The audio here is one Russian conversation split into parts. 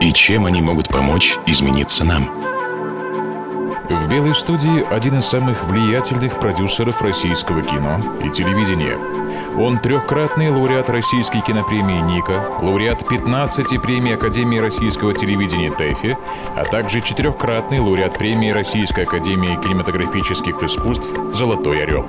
и чем они могут помочь измениться нам. В «Белой студии» один из самых влиятельных продюсеров российского кино и телевидения. Он трехкратный лауреат Российской кинопремии «Ника», лауреат 15 премий Академии российского телевидения «ТЭФИ», а также четырехкратный лауреат премии Российской академии кинематографических искусств «Золотой орел».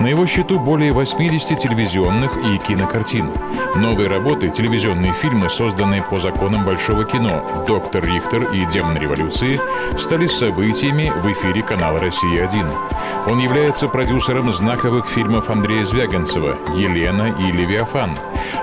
На его счету более 80 телевизионных и кинокартин. Новые работы, телевизионные фильмы, созданные по законам большого кино «Доктор Рихтер» и «Демон революции», стали событиями в эфире канала «Россия-1». Он является продюсером знаковых фильмов Андрея Звягинцева «Елена» и «Левиафан».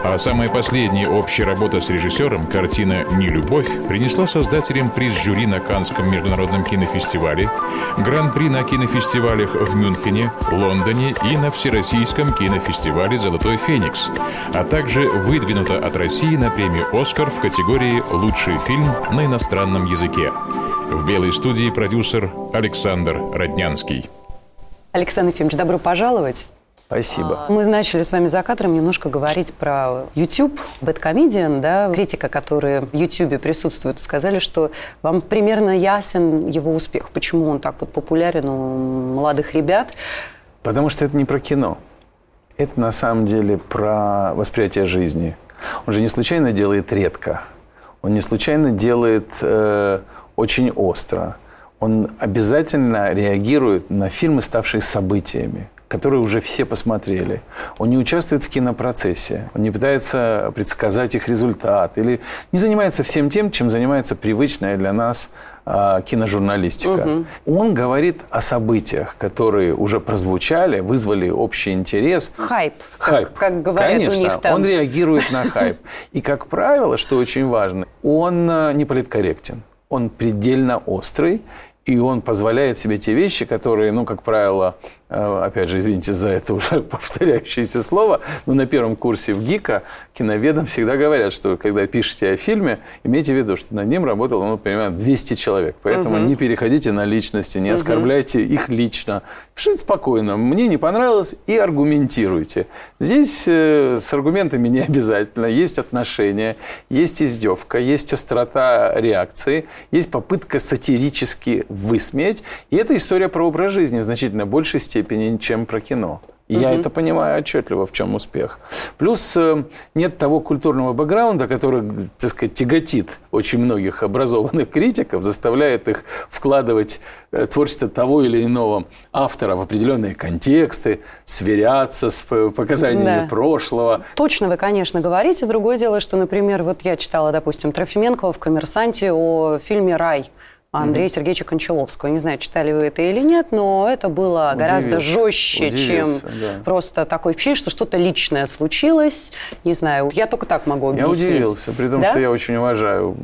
А самая последняя общая работа с режиссером, картина «Не любовь», принесла создателям приз жюри на Канском международном кинофестивале, гран-при на кинофестивалях в Мюнхене, Лондоне и на Всероссийском кинофестивале «Золотой Феникс», а также выдвинута от России на премию «Оскар» в категории «Лучший фильм на иностранном языке». В белой студии продюсер Александр Роднянский. Александр Ефимович, добро пожаловать. Спасибо. Мы начали с вами за кадром немножко говорить про YouTube, Bad да, критика, которая в YouTube присутствует, сказали, что вам примерно ясен его успех. Почему он так вот популярен у молодых ребят? Потому что это не про кино. Это на самом деле про восприятие жизни. Он же не случайно делает редко. Он не случайно делает э, очень остро. Он обязательно реагирует на фильмы, ставшие событиями которые уже все посмотрели. Он не участвует в кинопроцессе, он не пытается предсказать их результат или не занимается всем тем, чем занимается привычная для нас э, киножурналистика. Угу. Он говорит о событиях, которые уже прозвучали, вызвали общий интерес. Хайп. Хайп. Как, как говорят Конечно, у них там. он реагирует на хайп. И, как правило, что очень важно, он э, не политкорректен. Он предельно острый, и он позволяет себе те вещи, которые, ну, как правило, опять же, извините за это уже повторяющееся слово, но на первом курсе в ГИКа киноведам всегда говорят, что когда пишете о фильме, имейте в виду, что над ним работало, ну, примерно 200 человек. Поэтому угу. не переходите на личности, не оскорбляйте угу. их лично. Пишите спокойно. Мне не понравилось и аргументируйте. Здесь э, с аргументами не обязательно. Есть отношения, есть издевка, есть острота реакции, есть попытка сатирически высмеять. И это история про образ жизни в значительно большей степени степени, чем про кино. И угу. я это понимаю отчетливо, в чем успех. Плюс э, нет того культурного бэкграунда, который, так сказать, тяготит очень многих образованных критиков, заставляет их вкладывать э, творчество того или иного автора в определенные контексты, сверяться с показаниями да. прошлого. Точно вы, конечно, говорите. Другое дело, что, например, вот я читала, допустим, Трофименкова в «Коммерсанте» о фильме «Рай». Андрея mm-hmm. Сергеевича Кончаловского. Не знаю, читали вы это или нет, но это было Удивился. гораздо жестче, Удивился, чем да. просто такое впечатление, что что-то личное случилось. Не знаю, я только так могу объяснить. Я удивился, при том, да? что я очень уважаю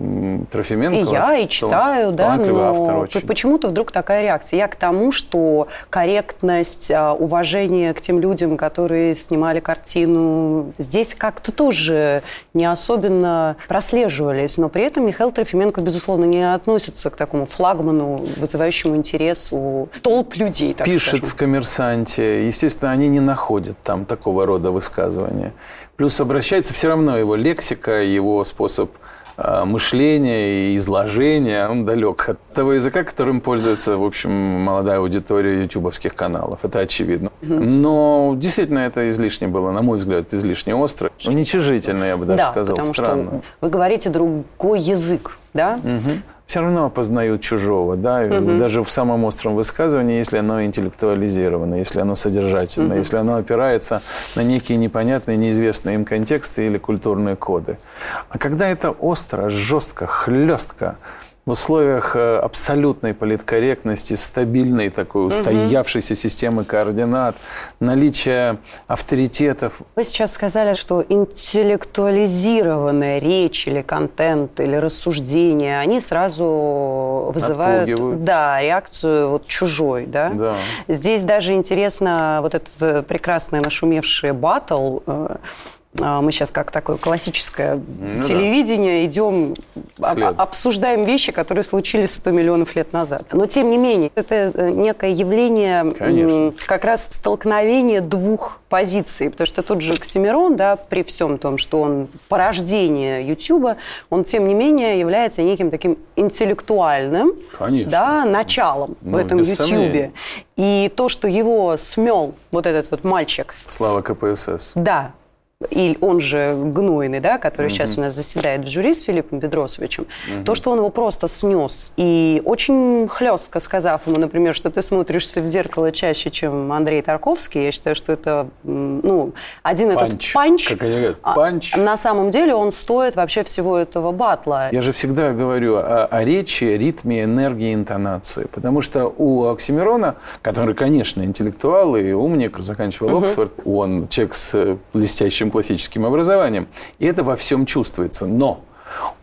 Трофименко. И я, и читаю, да, но почему-то вдруг такая реакция. Я к тому, что корректность, а, уважение к тем людям, которые снимали картину, здесь как-то тоже не особенно прослеживались. Но при этом Михаил Трофименко, безусловно, не относится к такому такому флагману, вызывающему интерес у толп людей. Так Пишет скажем. в «Коммерсанте». Естественно, они не находят там такого рода высказывания. Плюс обращается все равно его лексика, его способ а, мышления и изложения, он далек от того языка, которым пользуется, в общем, молодая аудитория ютубовских каналов. Это очевидно. Но действительно это излишне было, на мой взгляд, излишне остро. Уничижительно, я бы даже да, сказал, потому странно. Что вы говорите другой язык, да? Угу все равно опознают чужого, да, угу. даже в самом остром высказывании, если оно интеллектуализировано, если оно содержательно, угу. если оно опирается на некие непонятные, неизвестные им контексты или культурные коды. А когда это остро, жестко, хлестко, в условиях э, абсолютной политкорректности, стабильной такой устоявшейся системы координат, наличия авторитетов. Вы сейчас сказали, что интеллектуализированная речь или контент, или рассуждение, они сразу вызывают да, реакцию вот чужой. Да? Да. Здесь даже интересно вот этот э, прекрасный нашумевший батл э, мы сейчас как такое классическое ну, телевидение да. идем, об, обсуждаем вещи, которые случились 100 миллионов лет назад. Но тем не менее, это э, некое явление Конечно. как раз столкновения двух позиций. Потому что тот же Оксимирон, да, при всем том, что он порождение Ютуба, он тем не менее является неким таким интеллектуальным Да, началом ну, в этом Ютубе. И то, что его смел вот этот вот мальчик. Слава КПСС. Да, и он же Гнойный, да, который mm-hmm. сейчас у нас заседает в жюри с Филиппом Бедросовичем, mm-hmm. то, что он его просто снес, и очень хлестко сказав ему, например, что ты смотришься в зеркало чаще, чем Андрей Тарковский, я считаю, что это, ну, один панч. этот панч, как они говорят, а, панч. на самом деле он стоит вообще всего этого батла. Я же всегда говорю о, о речи, ритме, энергии, интонации, потому что у Оксимирона, который, конечно, интеллектуал и умник, заканчивал mm-hmm. Оксфорд, он человек с блестящим классическим образованием. И это во всем чувствуется. Но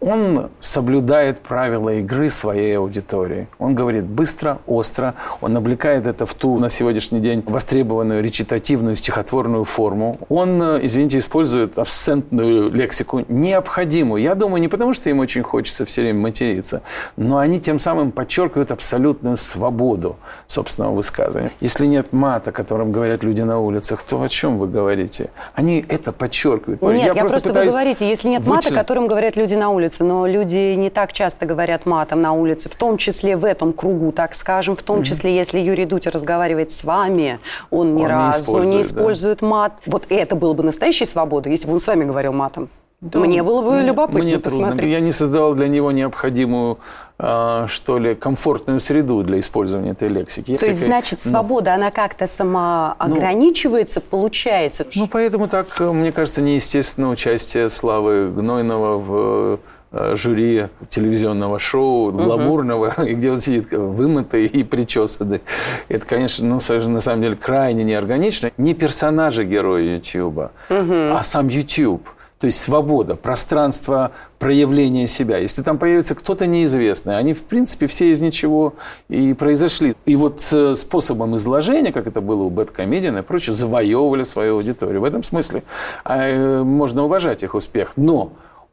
он соблюдает правила игры своей аудитории. Он говорит быстро, остро, он облекает это в ту на сегодняшний день востребованную речитативную стихотворную форму. Он, э, извините, использует абсентную лексику, необходимую. Я думаю, не потому, что им очень хочется все время материться, но они тем самым подчеркивают абсолютную свободу собственного высказывания. Если нет мата, которым говорят люди на улицах, то о чем вы говорите? Они это подчеркивают. Нет, я, я просто, просто вы говорите, если нет мата, которым говорят люди на улице, но люди не так часто говорят матом на улице, в том числе в этом кругу, так скажем, в том числе, если Юрий Дудь разговаривает с вами, он ни он разу не использует, не использует да. мат. Вот это было бы настоящей свободой, если бы он с вами говорил матом. Да, мне было бы мне, любопытно мне посмотреть. Трудно. Я не создавал для него необходимую, э, что ли, комфортную среду для использования этой лексики. То есть, значит, ну. свобода, ну, она как-то сама ограничивается, ну, получается? Ну, поэтому так, мне кажется, неестественно участие Славы Гнойного в э, жюри телевизионного шоу, гламурного, угу. и где он сидит вымытый и причесанный. Это, конечно, ну, на самом деле крайне неорганично. Не персонажи героя Ютьюба, угу. а сам YouTube. То есть свобода, пространство проявления себя. Если там появится кто-то неизвестный, они, в принципе, все из ничего и произошли. И вот э, способом изложения, как это было у Бэткомедиана и прочее, завоевывали свою аудиторию. В этом смысле а, э, можно уважать их успех. Но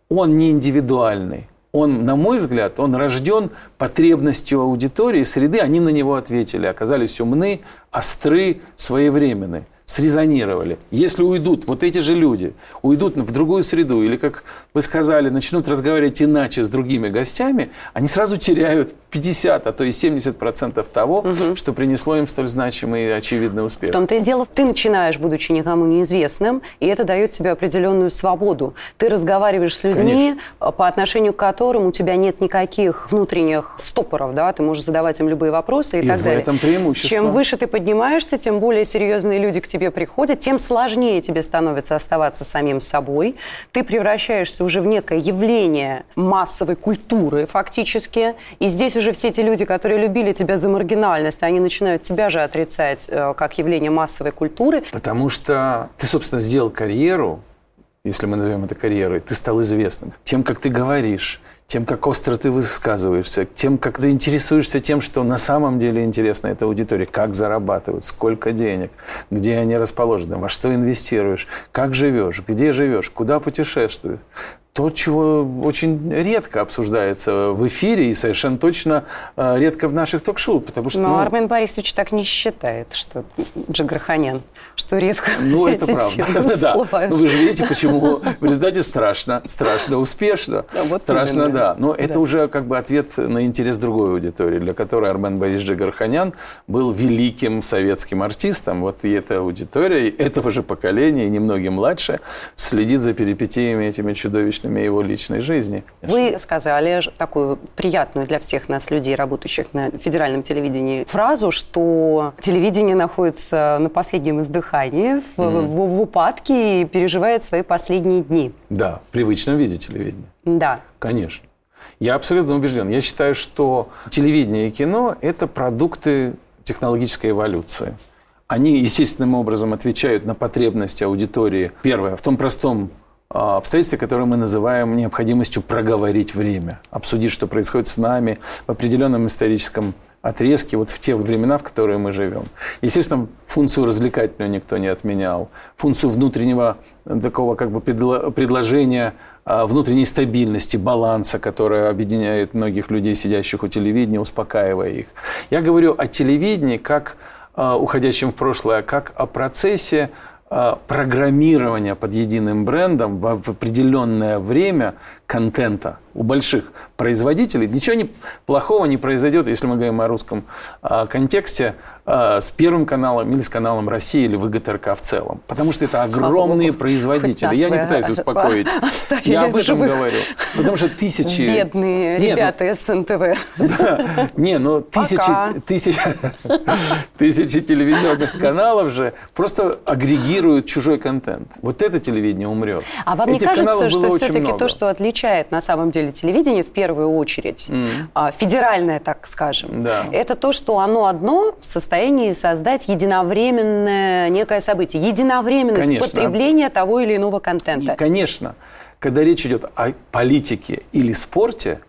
он не индивидуальный. Он, на мой взгляд, он рожден потребностью аудитории, среды. Они на него ответили, оказались умны, остры, своевременны срезонировали. Если уйдут вот эти же люди, уйдут в другую среду, или, как вы сказали, начнут разговаривать иначе с другими гостями, они сразу теряют 50, а то и 70 процентов того, угу. что принесло им столь значимый и очевидный успех. В том-то и дело, ты начинаешь, будучи никому неизвестным, и это дает тебе определенную свободу. Ты разговариваешь с людьми, Конечно. по отношению к которым у тебя нет никаких внутренних стопоров, да, ты можешь задавать им любые вопросы и, и так в далее. этом преимущество. Чем выше ты поднимаешься, тем более серьезные люди к тебе приходят, тем сложнее тебе становится оставаться самим собой. Ты превращаешься уже в некое явление массовой культуры фактически, и здесь уже же все эти люди, которые любили тебя за маргинальность, они начинают тебя же отрицать э, как явление массовой культуры. Потому что ты, собственно, сделал карьеру, если мы назовем это карьерой, ты стал известным. Тем, как ты говоришь, тем, как остро ты высказываешься, тем, как ты интересуешься тем, что на самом деле интересно этой аудитории, как зарабатывают, сколько денег, где они расположены, во что инвестируешь, как живешь, где живешь, куда путешествуешь то, чего очень редко обсуждается в эфире и совершенно точно э, редко в наших ток-шоу, потому что... Но ну, Армен Борисович так не считает, что Джигарханян, что редко Ну, это правда. да. Ну, вы же видите, почему в результате страшно, страшно успешно. Да, вот страшно, именно. да. Но да. это уже как бы ответ на интерес другой аудитории, для которой Армен Борисович Джигарханян был великим советским артистом. Вот и эта аудитория этого же поколения, и немногим младше, следит за перипетиями этими чудовищными личными его личной жизни. Вы сказали такую приятную для всех нас людей, работающих на федеральном телевидении, фразу, что телевидение находится на последнем издыхании, в, mm-hmm. в, в упадке и переживает свои последние дни. Да, в привычном виде телевидения. Да. Конечно. Я абсолютно убежден. Я считаю, что телевидение и кино – это продукты технологической эволюции. Они естественным образом отвечают на потребности аудитории. Первое, в том простом а, обстоятельстве, которое мы называем необходимостью проговорить время, обсудить, что происходит с нами в определенном историческом отрезке, вот в те времена, в которые мы живем. Естественно, функцию развлекательную никто не отменял, функцию внутреннего такого как бы предложения а, внутренней стабильности, баланса, которая объединяет многих людей, сидящих у телевидения, успокаивая их. Я говорю о телевидении как а, уходящем в прошлое, как о процессе программирования под единым брендом в определенное время контента у больших производителей. Ничего не, плохого не произойдет, если мы говорим о русском а, контексте, а, с Первым каналом или с каналом России или ВГТРК в целом. Потому что это огромные производители. Я не пытаюсь успокоить. Я об этом говорю. Потому что тысячи... Бедные ну, ребята из СНТВ. Не, но тысячи, тысячи, тысячи телевизионных каналов же просто агрегируют чужой контент. Вот это телевидение умрет. А вам не кажется, что все-таки то, что отличает на самом деле телевидение в первую очередь, федеральное, так скажем, это то, что оно одно в состоянии состоянии создать единовременное некое событие, единовременность Конечно. потребления того или иного контента. И, конечно, когда речь идет о политике или спорте,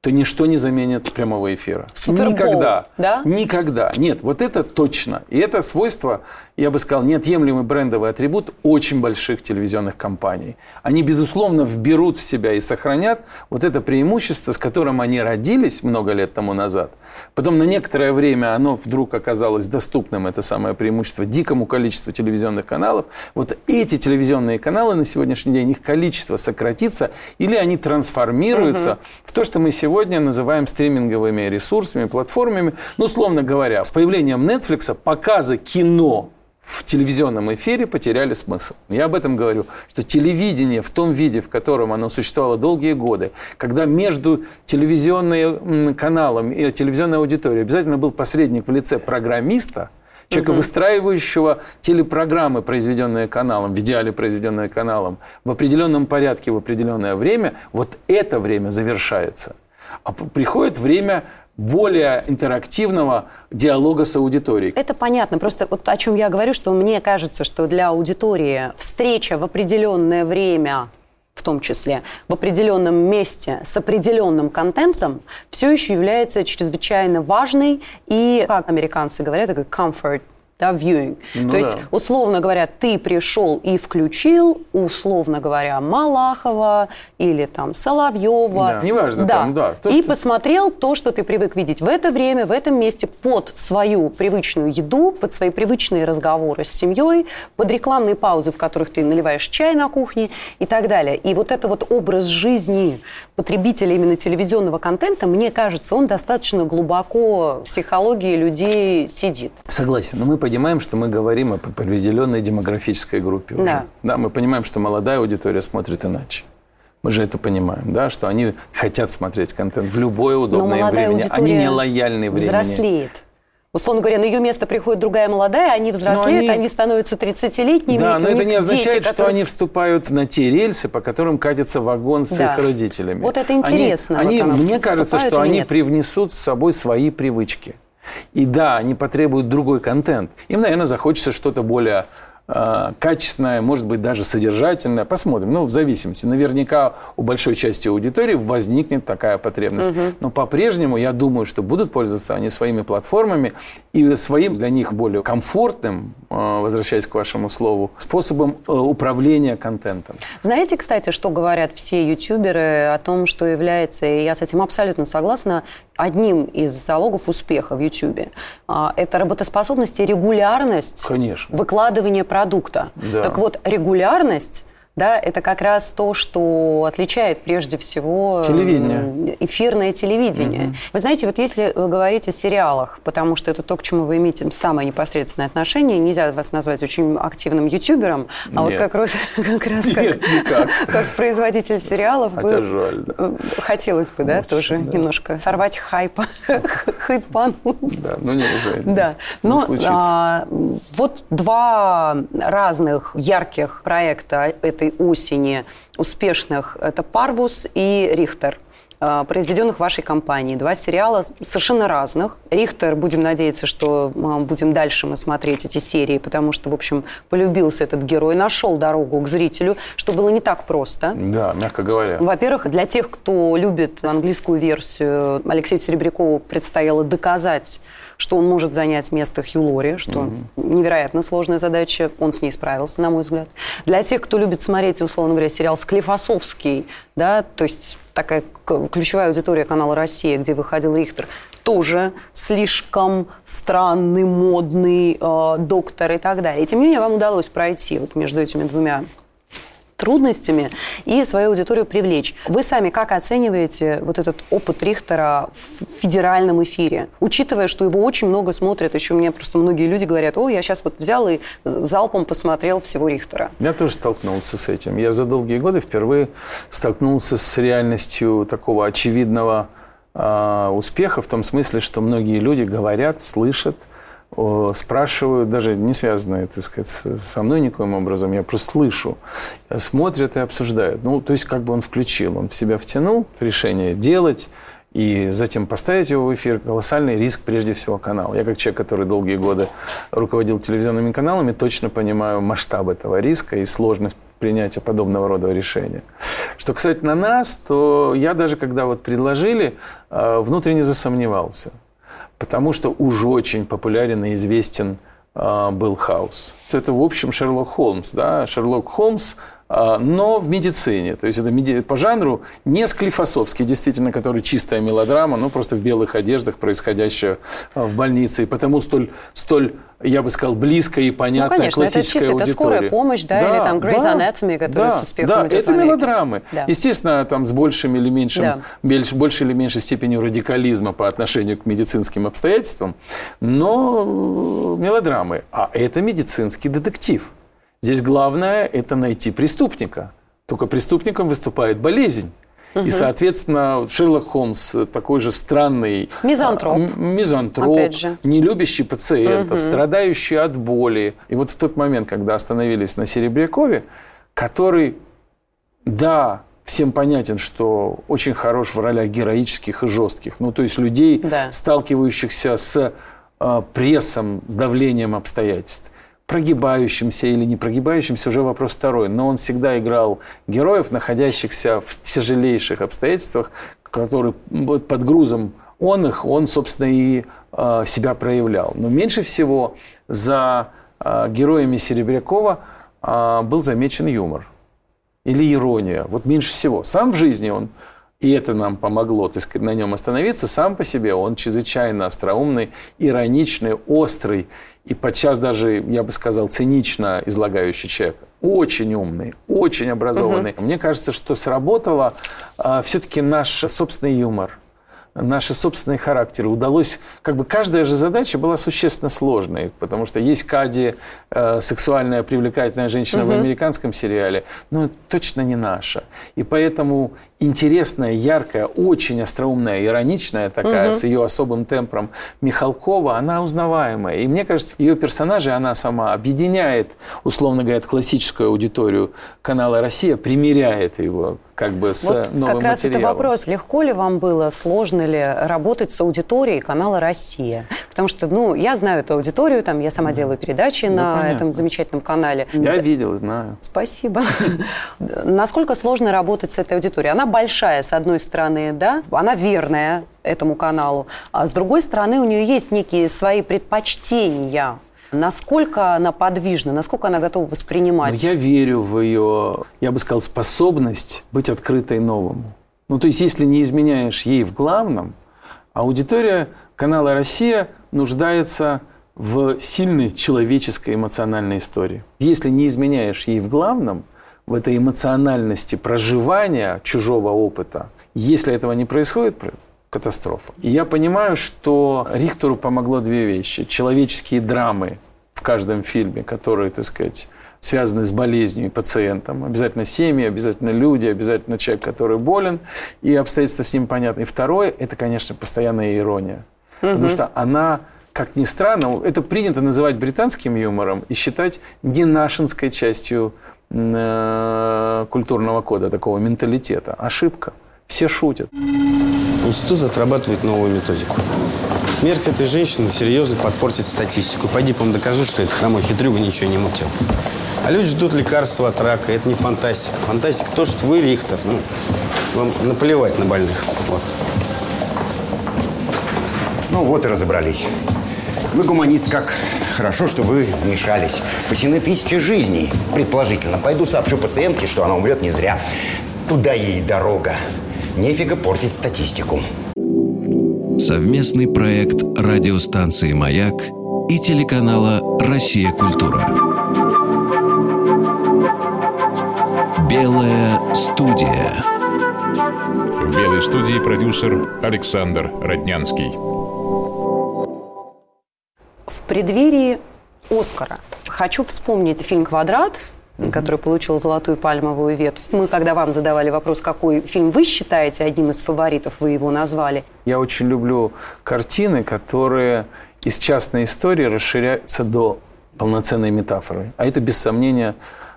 то ничто не заменит прямого эфира. Супербол, Никогда. Да? Никогда. Нет, вот это точно. И это свойство я бы сказал, неотъемлемый брендовый атрибут очень больших телевизионных компаний. Они, безусловно, вберут в себя и сохранят вот это преимущество, с которым они родились много лет тому назад. Потом на некоторое время оно вдруг оказалось доступным, это самое преимущество, дикому количеству телевизионных каналов. Вот эти телевизионные каналы на сегодняшний день, их количество сократится, или они трансформируются угу. в то, что мы сегодня называем стриминговыми ресурсами, платформами. Ну, условно говоря, с появлением Netflix показы кино в телевизионном эфире потеряли смысл. Я об этом говорю, что телевидение в том виде, в котором оно существовало долгие годы, когда между телевизионным каналом и телевизионной аудиторией обязательно был посредник в лице программиста, человека, угу. выстраивающего телепрограммы, произведенные каналом, в идеале произведенные каналом, в определенном порядке, в определенное время, вот это время завершается. А приходит время более интерактивного диалога с аудиторией. Это понятно. Просто вот о чем я говорю, что мне кажется, что для аудитории встреча в определенное время в том числе, в определенном месте с определенным контентом, все еще является чрезвычайно важной и, как американцы говорят, такой comfort да, viewing. Ну, То да. есть, условно говоря, ты пришел и включил, условно говоря, Малахова или там Соловьева. Да, неважно, да. там, да. То, и что... посмотрел то, что ты привык видеть в это время, в этом месте, под свою привычную еду, под свои привычные разговоры с семьей, под рекламные паузы, в которых ты наливаешь чай на кухне и так далее. И вот это вот образ жизни потребителя именно телевизионного контента, мне кажется, он достаточно глубоко в психологии людей сидит. Согласен, но мы понимаем, что мы говорим об определенной демографической группе уже. Да. да, мы понимаем, что молодая аудитория смотрит иначе. Мы же это понимаем, да, что они хотят смотреть контент в любое удобное время. Они не лояльны времени. Взрослеет. Условно говоря, на ее место приходит другая молодая, они взрослеют, они... они становятся 30-летними. Да, но это не означает, дети, которые... что они вступают на те рельсы, по которым катится вагон с да. их родителями. Вот это интересно. Они, вот они мне кажется, что они нет? привнесут с собой свои привычки. И да, они потребуют другой контент. Им, наверное, захочется что-то более э, качественное, может быть, даже содержательное. Посмотрим. Ну, в зависимости. Наверняка у большой части аудитории возникнет такая потребность. Угу. Но по-прежнему я думаю, что будут пользоваться они своими платформами и своим для них более комфортным, э, возвращаясь к вашему слову, способом э, управления контентом. Знаете, кстати, что говорят все ютуберы о том, что является, и я с этим абсолютно согласна, одним из залогов успеха в YouTube. А, это работоспособность и регулярность Конечно. выкладывания продукта. Да. Так вот, регулярность да, это как раз то, что отличает прежде всего телевидение. эфирное телевидение. Угу. Вы знаете, вот если вы говорите о сериалах, потому что это то, к чему вы имеете самое непосредственное отношение, нельзя вас назвать очень активным ютубером, а Нет. вот как раз, как, раз Нет, как, как производитель сериалов. Хотя вы, жаль, да. Э, хотелось бы, да, Очень, тоже да. немножко сорвать хайп, хайпануть. Да, но не уже. Да, но а, вот два разных ярких проекта этой осени успешных – это Парвус и Рихтер. э, произведенных вашей компанией. Два сериала совершенно разных. Рихтер, будем надеяться, что э, будем дальше мы смотреть эти серии, потому что, в общем, полюбился этот герой, нашел дорогу к зрителю, что было не так просто. Да, мягко говоря. Во-первых, для тех, кто любит английскую версию, Алексею Серебрякову предстояло доказать, что он может занять место Хью Лори, что mm-hmm. невероятно сложная задача. Он с ней справился, на мой взгляд. Для тех, кто любит смотреть, условно говоря, сериал «Склифосовский», да, то есть такая ключевая аудитория канала «Россия», где выходил Рихтер, тоже слишком странный, модный э, доктор и так далее. И тем не менее вам удалось пройти вот между этими двумя трудностями и свою аудиторию привлечь. Вы сами как оцениваете вот этот опыт Рихтера в федеральном эфире? Учитывая, что его очень много смотрят, еще мне просто многие люди говорят, о, я сейчас вот взял и залпом посмотрел всего Рихтера. Я тоже столкнулся с этим. Я за долгие годы впервые столкнулся с реальностью такого очевидного э, успеха, в том смысле, что многие люди говорят, слышат, спрашивают, даже не связанные, так сказать, со мной никоим образом, я просто слышу, смотрят и обсуждают. Ну, то есть как бы он включил, он в себя втянул в решение делать, и затем поставить его в эфир – колоссальный риск прежде всего канала. Я как человек, который долгие годы руководил телевизионными каналами, точно понимаю масштаб этого риска и сложность принятия подобного рода решения. Что касательно нас, то я даже когда вот предложили, э, внутренне засомневался – потому что уж очень популярен и известен э, был Хаус. Это, в общем, Шерлок Холмс. Да? Шерлок Холмс а, но в медицине. То есть это по жанру не Склифосовский, действительно, который чистая мелодрама, но просто в белых одеждах, происходящая а, в больнице. И потому столь, столь я бы сказал, близкая и понятная ну, конечно, классическая это чисто, аудитория. это скорая помощь, да, да или там Grey's да, Anatomy, который да, с успехом да, идет это мелодрамы. Да. Естественно, там с большим или меньшим, да. больш, большей или меньшей степенью радикализма по отношению к медицинским обстоятельствам, но мелодрамы. А это медицинский детектив. Здесь главное – это найти преступника. Только преступником выступает болезнь. Угу. И, соответственно, Шерлок Холмс такой же странный мизантроп, а, мизантроп не любящий пациентов, угу. страдающий от боли. И вот в тот момент, когда остановились на Серебрякове, который, да, всем понятен, что очень хорош в ролях героических и жестких. Ну, то есть людей, да. сталкивающихся с э, прессом, с давлением обстоятельств прогибающимся или не прогибающимся, уже вопрос второй. Но он всегда играл героев, находящихся в тяжелейших обстоятельствах, которые под грузом он их, он, собственно, и э, себя проявлял. Но меньше всего за э, героями Серебрякова э, был замечен юмор или ирония. Вот меньше всего. Сам в жизни он и это нам помогло, так сказать, на нем остановиться. Сам по себе он чрезвычайно остроумный, ироничный, острый и подчас даже, я бы сказал, цинично излагающий человек. Очень умный, очень образованный. Угу. Мне кажется, что сработало э, все-таки наш собственный юмор наши собственные характеры. Удалось, как бы каждая же задача была существенно сложной, потому что есть Кади, э, сексуальная привлекательная женщина угу. в американском сериале, но точно не наша. И поэтому интересная, яркая, очень остроумная, ироничная такая, угу. с ее особым темпом Михалкова, она узнаваемая. И мне кажется, ее персонажи, она сама объединяет, условно говоря, классическую аудиторию канала «Россия», примеряет его как бы с вот новым как раз материалом. это вопрос, легко ли вам было, сложно ли работать с аудиторией канала «Россия»? Потому что, ну, я знаю эту аудиторию, там, я сама делаю передачи да, на понятно. этом замечательном канале. Я да. видел, знаю. Спасибо. Насколько сложно работать с этой аудиторией? Она большая, с одной стороны, да, она верная этому каналу, а с другой стороны у нее есть некие свои предпочтения. Насколько она подвижна, насколько она готова воспринимать? Ну, я верю в ее, я бы сказал, способность быть открытой новому. Ну, то есть, если не изменяешь ей в главном, аудитория канала «Россия» нуждается в сильной человеческой эмоциональной истории. Если не изменяешь ей в главном, в этой эмоциональности проживания чужого опыта, если этого не происходит, катастрофа. И я понимаю, что Рихтеру помогло две вещи. Человеческие драмы в каждом фильме, которые, так сказать, связаны с болезнью и пациентом. Обязательно семьи, обязательно люди, обязательно человек, который болен, и обстоятельства с ним понятны. И второе, это, конечно, постоянная ирония. Угу. Потому что она, как ни странно, это принято называть британским юмором и считать не нашинской частью культурного кода, такого менталитета. Ошибка. Все шутят. институт отрабатывает новую методику. Смерть этой женщины серьезно подпортит статистику. Пойди, по докажи, что этот хромой хитрюга ничего не мутил. А люди ждут лекарства от рака. Это не фантастика. Фантастика то, что вы Рихтер. Ну, вам наплевать на больных. Вот. Ну вот и разобрались. Вы гуманист как? Хорошо, что вы вмешались. Спасены тысячи жизней, предположительно. Пойду сообщу пациентке, что она умрет не зря. Туда ей дорога. Нефига портить статистику. Совместный проект радиостанции «Маяк» и телеканала «Россия. Культура». Белая студия. В белой студии продюсер Александр Роднянский. В преддверии Оскара хочу вспомнить фильм «Квадрат», который получил золотую пальмовую ветвь. Мы, когда вам задавали вопрос, какой фильм вы считаете одним из фаворитов, вы его назвали. Я очень люблю картины, которые из частной истории расширяются до полноценной метафоры. А это, без сомнения,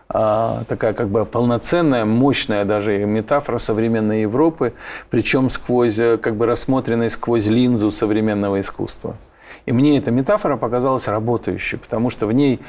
а, такая как бы полноценная, мощная даже метафора современной Европы, причем сквозь, как бы рассмотренной сквозь линзу современного искусства. И мне эта метафора показалась работающей, потому что в ней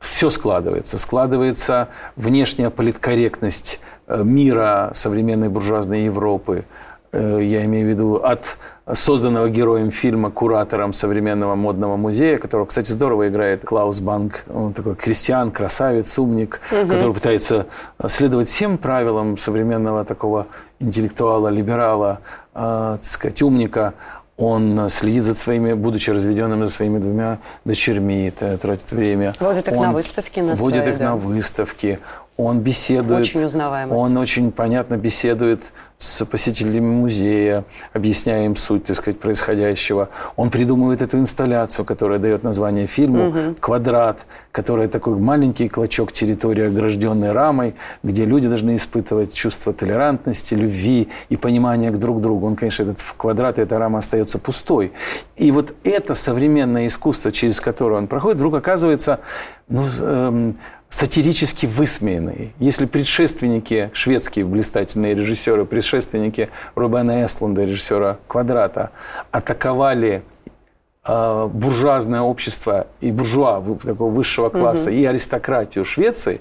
все складывается. Складывается внешняя политкорректность э, мира современной буржуазной Европы. Э, я имею в виду от созданного героем фильма куратором современного модного музея, которого, кстати, здорово играет Клаус Банк. Он такой крестьян, красавец, умник, угу. который пытается следовать всем правилам современного такого интеллектуала, либерала, э, так сказать, умника он следит за своими, будучи разведенным за своими двумя дочерьми, тратит время. Водит их он на выставки на Водит свои, их да. на выставки. Он беседует. Очень узнаваемость. Он очень понятно беседует с посетителями музея, объясняя им суть, так сказать, происходящего. Он придумывает эту инсталляцию, которая дает название фильму угу. «Квадрат», которая такой маленький клочок территории, огражденной рамой, где люди должны испытывать чувство толерантности, любви и понимания к друг другу. Он, конечно, этот квадрат, эта рама остается пустой. И вот это современное искусство, через которое он проходит, вдруг оказывается ну, эм, сатирически высмеянные. Если предшественники, шведские блистательные режиссеры, предшественники Рубена Эстлунда, режиссера «Квадрата», атаковали э, буржуазное общество и буржуа такого высшего класса, угу. и аристократию Швеции,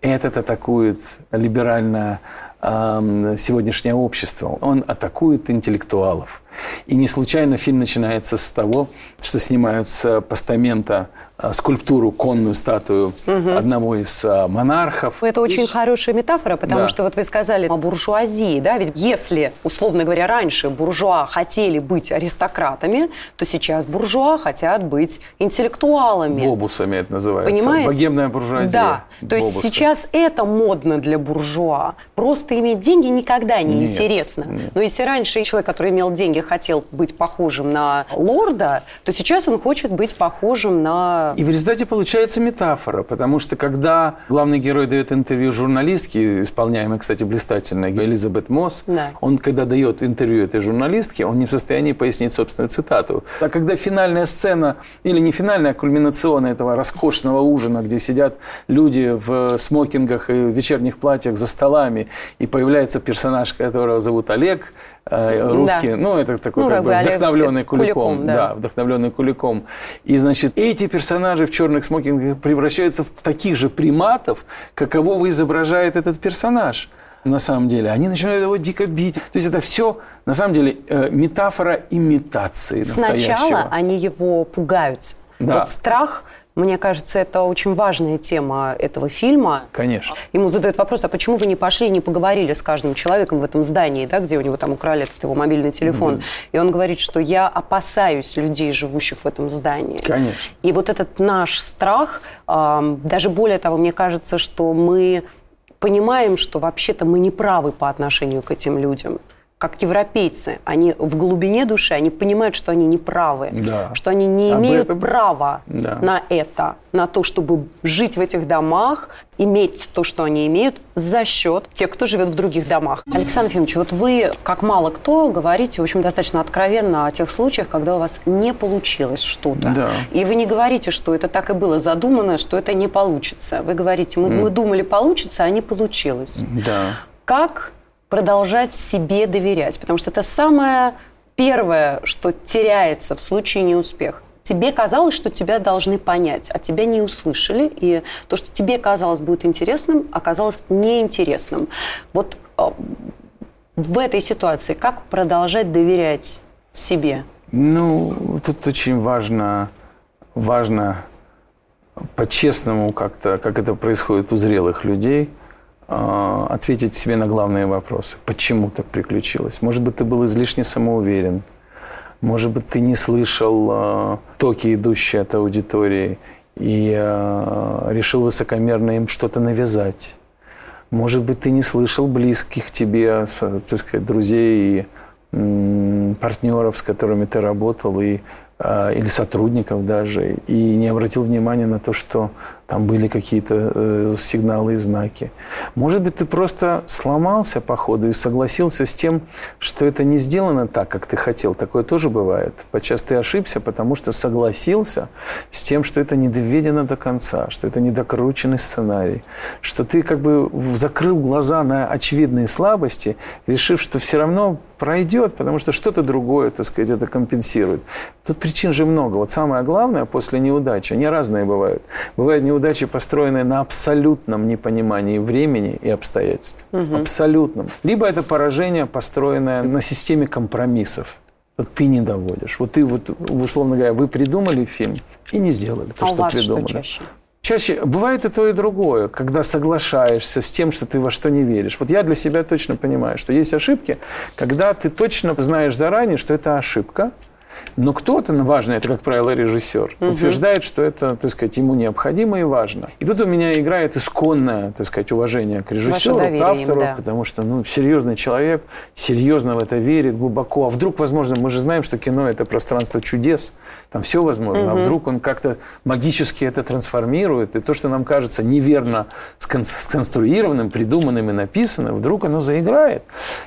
этот атакует либеральное э, сегодняшнее общество. Он атакует интеллектуалов. И не случайно фильм начинается с того, что снимают с постамента а, скульптуру, конную статую угу. одного из а, монархов. Это очень и... хорошая метафора, потому да. что вот вы сказали о буржуазии, да, ведь если, условно говоря, раньше буржуа хотели быть аристократами, то сейчас буржуа хотят быть интеллектуалами. Бобусами это называется. Понимаете? Богемная буржуазия. Да, то есть сейчас это модно для буржуа. Просто иметь деньги никогда не нет, интересно. Нет. Но если раньше человек, который имел деньги, хотел быть похожим на лорда, то сейчас он хочет быть похожим на... И в результате получается метафора, потому что когда главный герой дает интервью журналистке, исполняемой, кстати, блистательной, Элизабет Мосс, да. он, когда дает интервью этой журналистке, он не в состоянии пояснить собственную цитату. А когда финальная сцена, или не финальная, а кульминационная этого роскошного ужина, где сидят люди в смокингах и вечерних платьях за столами, и появляется персонаж, которого зовут Олег, Э, русский, да. ну, это такой ну, как, бы вдохновленный Куликом, Куликом да. да, вдохновленный Куликом. И, значит, эти персонажи в черных смокингах превращаются в таких же приматов, какового изображает этот персонаж на самом деле. Они начинают его дико бить. То есть это все, на самом деле, э, метафора имитации Сначала настоящего. они его пугаются. Да. Вот страх мне кажется, это очень важная тема этого фильма. Конечно. Ему задают вопрос, а почему вы не пошли и не поговорили с каждым человеком в этом здании, да, где у него там украли этот его мобильный телефон. Mm-hmm. И он говорит, что я опасаюсь людей, живущих в этом здании. Конечно. И вот этот наш страх, даже более того, мне кажется, что мы понимаем, что вообще-то мы не правы по отношению к этим людям как европейцы, они в глубине души, они понимают, что они не правы, да. что они не Об имеют этом... права да. на это, на то, чтобы жить в этих домах, иметь то, что они имеют, за счет тех, кто живет в других домах. Александр Ефимович, вот вы, как мало кто, говорите, в общем, достаточно откровенно о тех случаях, когда у вас не получилось что-то. Да. И вы не говорите, что это так и было задумано, что это не получится. Вы говорите, мы, mm. мы думали, получится, а не получилось. Да. Как продолжать себе доверять, потому что это самое первое, что теряется в случае неуспеха? тебе казалось, что тебя должны понять, а тебя не услышали, и то, что тебе казалось будет интересным, оказалось неинтересным. Вот а, в этой ситуации как продолжать доверять себе? Ну, тут очень важно, важно по-честному как-то, как это происходит у зрелых людей, ответить себе на главные вопросы. Почему так приключилось? Может быть, ты был излишне самоуверен, может быть, ты не слышал э, токи, идущие от аудитории, и э, решил высокомерно им что-то навязать. Может быть, ты не слышал близких тебе, так сказать, друзей и партнеров, с которыми ты работал, и а, или сотрудников даже, и не обратил внимания на то, что там были какие-то э, сигналы и знаки. Может быть, ты просто сломался по ходу и согласился с тем, что это не сделано так, как ты хотел. Такое тоже бывает. Подчас ты ошибся, потому что согласился с тем, что это не доведено до конца, что это недокрученный сценарий, что ты как бы закрыл глаза на очевидные слабости, решив, что все равно пройдет, потому что что-то другое, так сказать, это компенсирует. Тут причин же много. Вот самое главное после неудачи, они разные бывают. Бывают неудачи, построенные на абсолютном непонимании времени и обстоятельств. Угу. Абсолютном. Либо это поражение, построенное на системе компромиссов. Вот ты не доводишь. Вот ты, вот, условно говоря, вы придумали фильм и не сделали то, а что у вас придумали. Что чаще? Чаще бывает и то, и другое, когда соглашаешься с тем, что ты во что не веришь. Вот я для себя точно понимаю, что есть ошибки, когда ты точно знаешь заранее, что это ошибка, но кто-то, ну, важно, это, как правило, режиссер, угу. утверждает, что это, так сказать, ему необходимо и важно. И тут у меня играет исконное, так сказать, уважение к режиссеру, к автору, им, да. потому что, ну, серьезный человек, серьезно в это верит, глубоко. А вдруг, возможно, мы же знаем, что кино – это пространство чудес, там все возможно. Угу. А вдруг он как-то магически это трансформирует, и то, что нам кажется неверно сконструированным, придуманным и написанным, вдруг оно заиграет.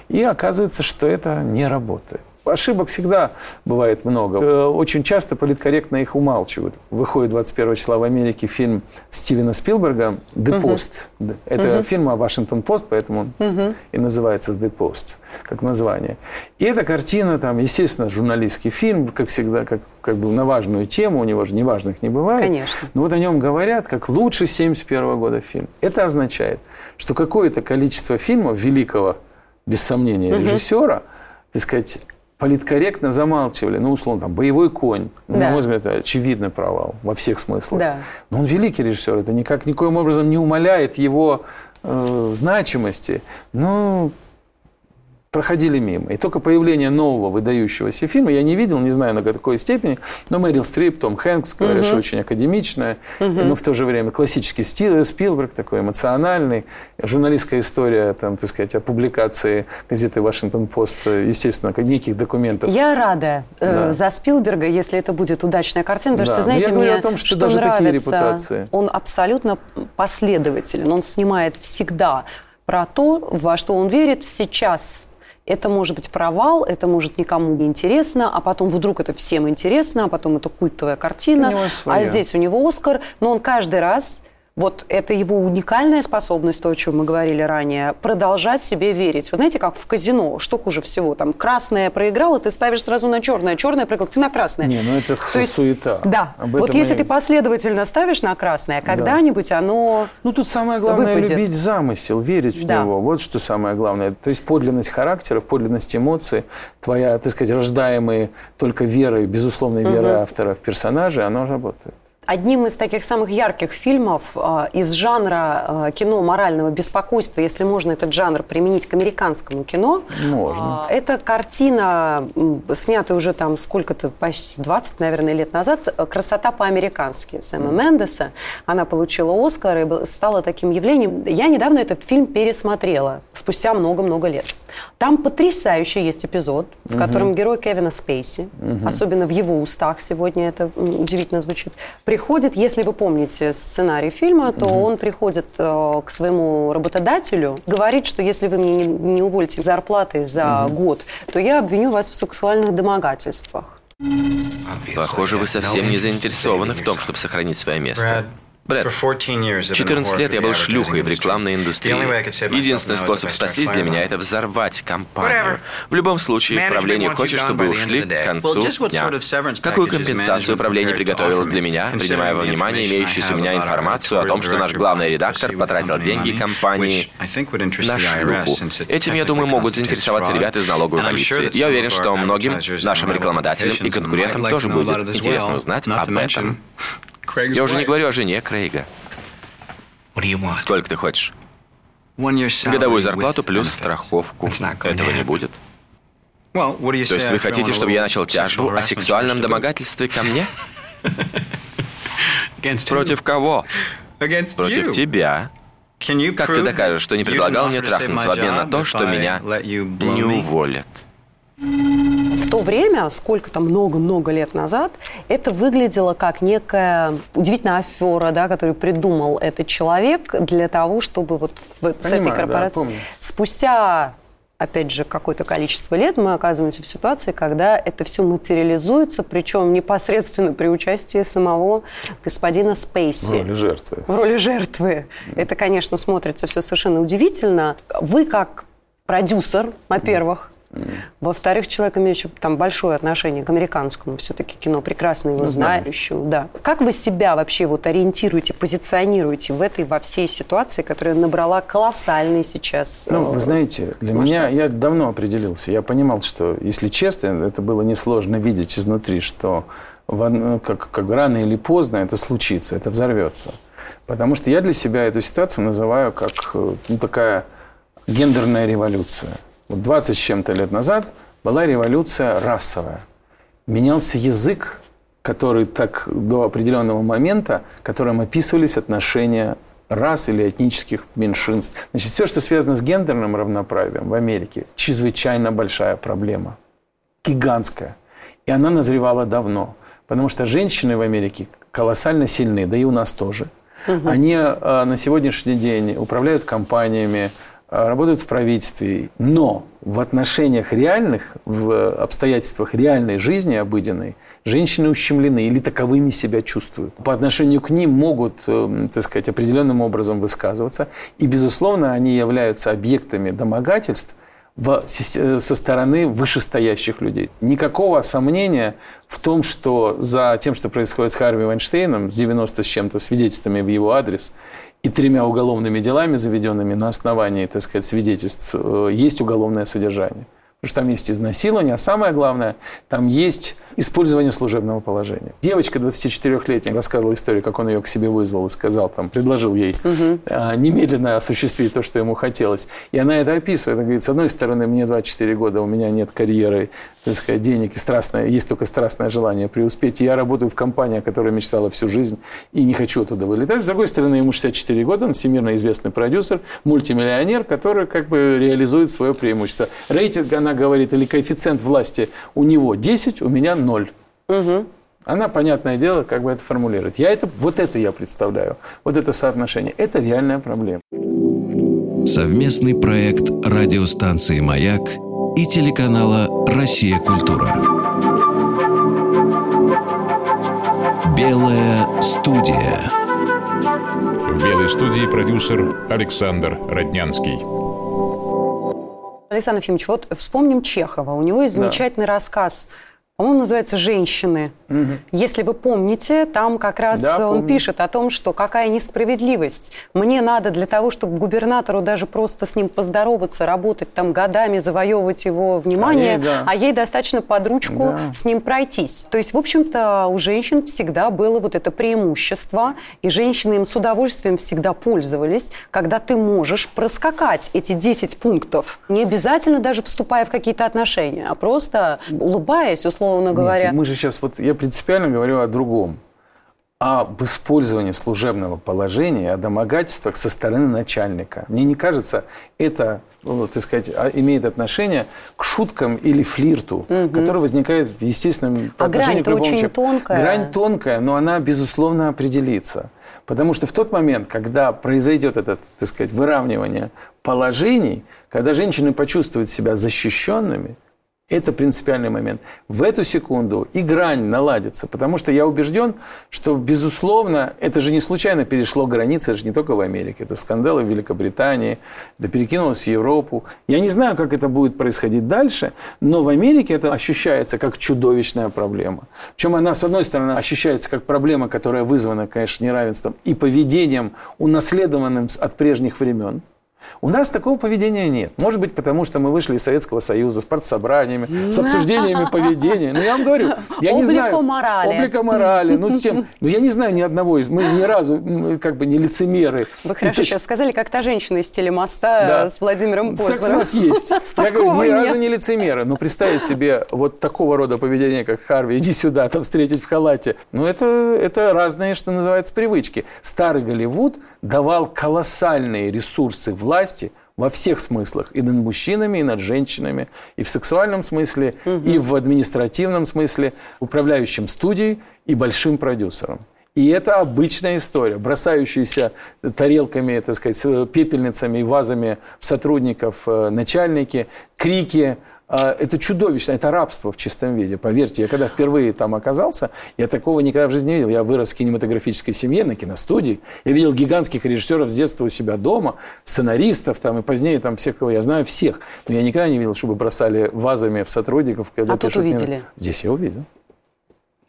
И оказывается, что это не работает. Ошибок всегда бывает много. Э, очень часто политкорректно их умалчивают. Выходит 21 числа в Америке фильм Стивена Спилберга «The Post». Угу. Это угу. фильм о Вашингтон-Пост, поэтому он угу. и называется «The Post», как название. И эта картина, там, естественно, журналистский фильм, как всегда, как, как бы на важную тему, у него же неважных не бывает. Конечно. Но вот о нем говорят как лучший 71 года фильм. Это означает, что какое-то количество фильмов великого, без сомнения, угу. режиссера, так сказать, политкорректно замалчивали. Ну, условно, там, «Боевой конь». Да. На мой взгляд, это очевидный провал во всех смыслах. Да. Но он великий режиссер. Это никак, никоим образом не умаляет его э, значимости. Но проходили мимо. И только появление нового выдающегося фильма я не видел, не знаю на какой степени, но Мэрил Стрип, Том Хэнкс, говорят, угу. что очень академичная, угу. но в то же время классический стиль, Спилберг, такой эмоциональный, журналистская история, там, так сказать, о публикации газеты «Вашингтон-Пост», естественно, неких документов. Я рада э, да. за Спилберга, если это будет удачная картина, потому да. что, знаете, я мне о том, что, что даже нравится, такие репутации. он абсолютно последователен, он снимает всегда про то, во что он верит сейчас это может быть провал, это может никому не интересно, а потом вдруг это всем интересно, а потом это культовая картина, а здесь у него Оскар, но он каждый раз вот это его уникальная способность, то, о чем мы говорили ранее, продолжать себе верить. Вы знаете, как в казино, что хуже всего? Там красное проиграло, ты ставишь сразу на черное, черное проиграло, ты на красное. Не, ну это то есть, суета. Да. Об вот если и... ты последовательно ставишь на красное, когда-нибудь да. оно Ну тут самое главное выпадет. любить замысел, верить в да. него. Вот что самое главное. То есть подлинность характеров, подлинность эмоций, твоя, так сказать, рождаемая только верой, безусловной верой угу. автора в персонаже, оно работает. Одним из таких самых ярких фильмов э, из жанра э, кино морального беспокойства, если можно этот жанр применить к американскому кино, можно. Э, это картина, снятая уже там сколько-то, почти 20, наверное, лет назад, «Красота по-американски» Сэма mm. Мендеса. Она получила Оскар и стала таким явлением. Я недавно этот фильм пересмотрела, спустя много-много лет. Там потрясающий есть эпизод, в котором угу. герой Кевина Спейси, угу. особенно в его устах сегодня это удивительно звучит, приходит, если вы помните сценарий фильма, то угу. он приходит э, к своему работодателю, говорит, что если вы мне не, не уволите зарплаты за угу. год, то я обвиню вас в сексуальных домогательствах. Похоже, вы совсем не заинтересованы в том, чтобы сохранить свое место. Брэд, 14 лет я был шлюхой в рекламной индустрии. Единственный способ спастись для меня – это взорвать компанию. В любом случае, правление хочет, чтобы ушли к концу дня. Какую компенсацию правление приготовило для меня, принимая во внимание имеющуюся у меня информацию о том, что наш главный редактор потратил деньги компании на шлюху? Этим, я думаю, могут заинтересоваться ребята из налоговой полиции. Я уверен, что многим нашим рекламодателям и конкурентам тоже будет интересно узнать об этом. Я уже не говорю о жене Крейга. Сколько ты хочешь? Годовую зарплату плюс страховку. Этого не будет. То есть вы хотите, чтобы я начал тяжбу о сексуальном домогательстве ко мне? Против кого? Против тебя. Как ты докажешь, что не предлагал мне трахнуться в обмен на то, что меня не уволят? То время, сколько-то много-много лет назад, это выглядело как некая удивительная афера, да, которую придумал этот человек для того, чтобы вот в, Понимаю, с этой корпорацией... Да, Спустя опять же, какое-то количество лет мы оказываемся в ситуации, когда это все материализуется, причем непосредственно при участии самого господина Спейси. В роли жертвы. В роли жертвы. Это, конечно, смотрится все совершенно удивительно. Вы как продюсер, во-первых, во-вторых, человек, имеющий там большое отношение к американскому все-таки кино, прекрасно его ну, знающему, да. Как вы себя вообще вот ориентируете, позиционируете в этой, во всей ситуации, которая набрала колоссальный сейчас Ну, вы э, знаете, для масштаб. меня, я давно определился. Я понимал, что, если честно, это было несложно видеть изнутри, что в, как, как рано или поздно это случится, это взорвется. Потому что я для себя эту ситуацию называю как э, ну, такая гендерная революция. Вот 20 с чем-то лет назад была революция расовая. Менялся язык, который так до определенного момента, которым описывались отношения рас или этнических меньшинств. Значит, все, что связано с гендерным равноправием в Америке, чрезвычайно большая проблема. Гигантская. И она назревала давно. Потому что женщины в Америке колоссально сильны, да и у нас тоже. Угу. Они э, на сегодняшний день управляют компаниями, работают в правительстве, но в отношениях реальных, в обстоятельствах реальной жизни обыденной, женщины ущемлены или таковыми себя чувствуют. По отношению к ним могут, э, так сказать, определенным образом высказываться. И, безусловно, они являются объектами домогательств э, со стороны вышестоящих людей. Никакого сомнения в том, что за тем, что происходит с Харви Вайнштейном, с 90 с чем-то свидетельствами в его адрес, и тремя уголовными делами, заведенными на основании, так сказать, свидетельств, э, есть уголовное содержание. Потому что там есть изнасилование, а самое главное, там есть использование служебного положения. Девочка 24-летняя рассказывала историю, как он ее к себе вызвал и сказал, там, предложил ей угу. а, немедленно осуществить то, что ему хотелось. И она это описывает. Она говорит, с одной стороны, мне 24 года, у меня нет карьеры, так сказать, денег и страстное, есть только страстное желание преуспеть. И я работаю в компании, о которой мечтала всю жизнь, и не хочу оттуда вылетать. С другой стороны, ему 64 года, он всемирно известный продюсер, мультимиллионер, который как бы реализует свое преимущество. Рейтинг, она говорит, или коэффициент власти у него 10, у меня 0. Угу. Она, понятное дело, как бы это формулирует. Я это, вот это я представляю, вот это соотношение. Это реальная проблема. Совместный проект радиостанции «Маяк» и телеканала «Россия. Культура». Белая студия. В белой студии продюсер Александр Роднянский. Александр Ефимович, вот вспомним Чехова. У него есть замечательный да. рассказ по-моему, называется «Женщины». Угу. Если вы помните, там как раз да, он помню. пишет о том, что какая несправедливость. Мне надо для того, чтобы губернатору даже просто с ним поздороваться, работать там годами, завоевывать его внимание, а ей, да. а ей достаточно под ручку да. с ним пройтись. То есть, в общем-то, у женщин всегда было вот это преимущество, и женщины им с удовольствием всегда пользовались, когда ты можешь проскакать эти 10 пунктов, не обязательно даже вступая в какие-то отношения, а просто улыбаясь, условно условно говоря. Нет, мы же сейчас, вот я принципиально говорю о другом. Об использовании служебного положения, о домогательствах со стороны начальника. Мне не кажется, это, ну, так сказать, а, имеет отношение к шуткам или флирту, угу. который возникает в естественном а отношении к любому очень человеку. тонкая. Грань тонкая, но она, безусловно, определится. Потому что в тот момент, когда произойдет это, так сказать, выравнивание положений, когда женщины почувствуют себя защищенными, Это принципиальный момент. В эту секунду и грань наладится, потому что я убежден, что, безусловно, это же не случайно перешло границы, это же не только в Америке, это скандалы в Великобритании, да перекинулось в Европу. Я не знаю, как это будет происходить дальше, но в Америке это ощущается как чудовищная проблема. Причем она, с одной стороны, ощущается как проблема, которая вызвана, конечно, неравенством и поведением, унаследованным от прежних времен. У нас такого поведения нет. Может быть, потому что мы вышли из Советского Союза с партсобраниями, с обсуждениями поведения. Но я вам говорю, я не знаю... морали. Облика морали. Ну, с тем, но я не знаю ни одного из... Мы ни разу как бы не лицемеры. Вы хорошо сейчас сказали, как та женщина из телемоста с Владимиром Познером. Секс у нас есть. Я говорю, ни разу не лицемеры. Но представить себе вот такого рода поведение, как Харви, иди сюда, там встретить в халате. Ну, это, это разные, что называется, привычки. Старый Голливуд давал колоссальные ресурсы власти во всех смыслах. И над мужчинами, и над женщинами. И в сексуальном смысле, угу. и в административном смысле. Управляющим студией и большим продюсером. И это обычная история. Бросающиеся тарелками, так сказать, пепельницами и вазами сотрудников э, начальники, крики, это чудовищно, это рабство в чистом виде. Поверьте, я когда впервые там оказался, я такого никогда в жизни не видел. Я вырос в кинематографической семье, на киностудии. Я видел гигантских режиссеров с детства у себя дома, сценаристов там, и позднее там всех, кого я знаю, всех. Но я никогда не видел, чтобы бросали вазами в сотрудников. Когда а тут увидели? Не... Здесь я увидел.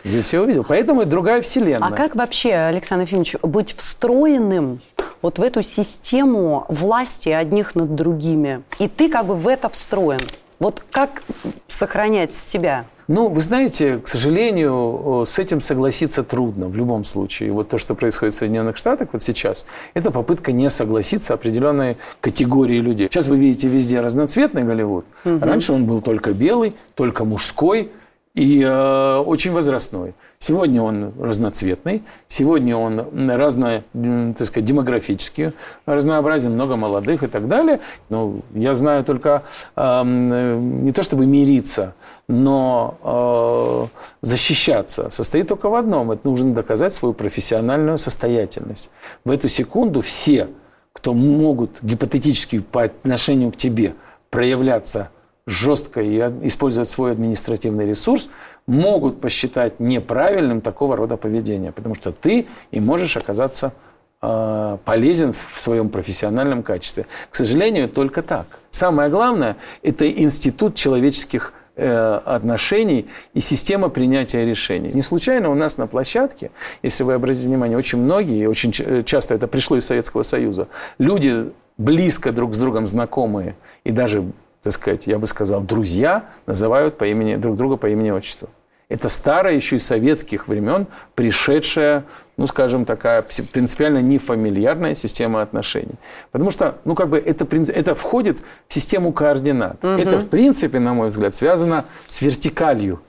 Здесь я увидел. Поэтому это другая вселенная. А как вообще, Александр Ефимович, быть встроенным вот в эту систему власти одних над другими? И ты как бы в это встроен. Вот как сохранять себя? Ну, вы знаете, к сожалению, с этим согласиться трудно в любом случае. Вот то, что происходит в Соединенных Штатах вот сейчас, это попытка не согласиться определенной категории людей. Сейчас вы видите везде разноцветный Голливуд. Угу. Раньше он был только белый, только мужской и э, очень возрастной. Сегодня он разноцветный, сегодня он разно, так сказать, демографический, разнообразен, много молодых и так далее. Но я знаю только э, не то чтобы мириться, но э, защищаться состоит только в одном. Это нужно доказать свою профессиональную состоятельность. В эту секунду все, кто могут гипотетически по отношению к тебе проявляться жестко и использовать свой административный ресурс, могут посчитать неправильным такого рода поведение, потому что ты и можешь оказаться э, полезен в своем профессиональном качестве. К сожалению, только так. Самое главное – это институт человеческих э, отношений и система принятия решений. Не случайно у нас на площадке, если вы обратите внимание, очень многие, очень часто это пришло из Советского Союза, люди близко друг с другом знакомые и даже так сказать, я бы сказал, друзья называют по имени, друг друга по имени-отчеству. Это старая еще из советских времен пришедшая, ну, скажем, такая принципиально нефамильярная система отношений. Потому что, ну, как бы это, это входит в систему координат. Угу. Это, в принципе, на мой взгляд, связано с вертикалью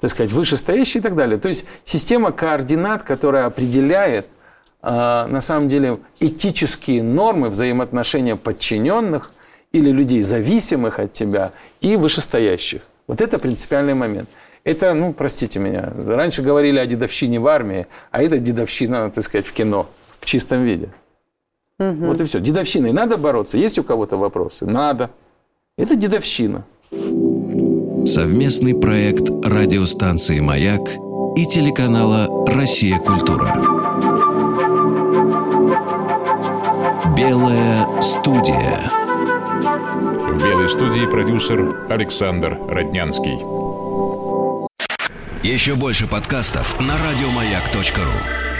так сказать, вышестоящий и так далее. То есть система координат, которая определяет э, на самом деле этические нормы взаимоотношения подчиненных или людей, зависимых от тебя, и вышестоящих. Вот это принципиальный момент. Это, ну, простите меня, раньше говорили о дедовщине в армии, а это дедовщина, так сказать, в кино, в чистом виде. Угу. Вот и все. Дедовщиной надо бороться? Есть у кого-то вопросы? Надо. Это дедовщина. Совместный проект радиостанции «Маяк» и телеканала «Россия. Культура». Белая студия. В белой студии продюсер Александр Роднянский. Еще больше подкастов на радиомаяк.ру.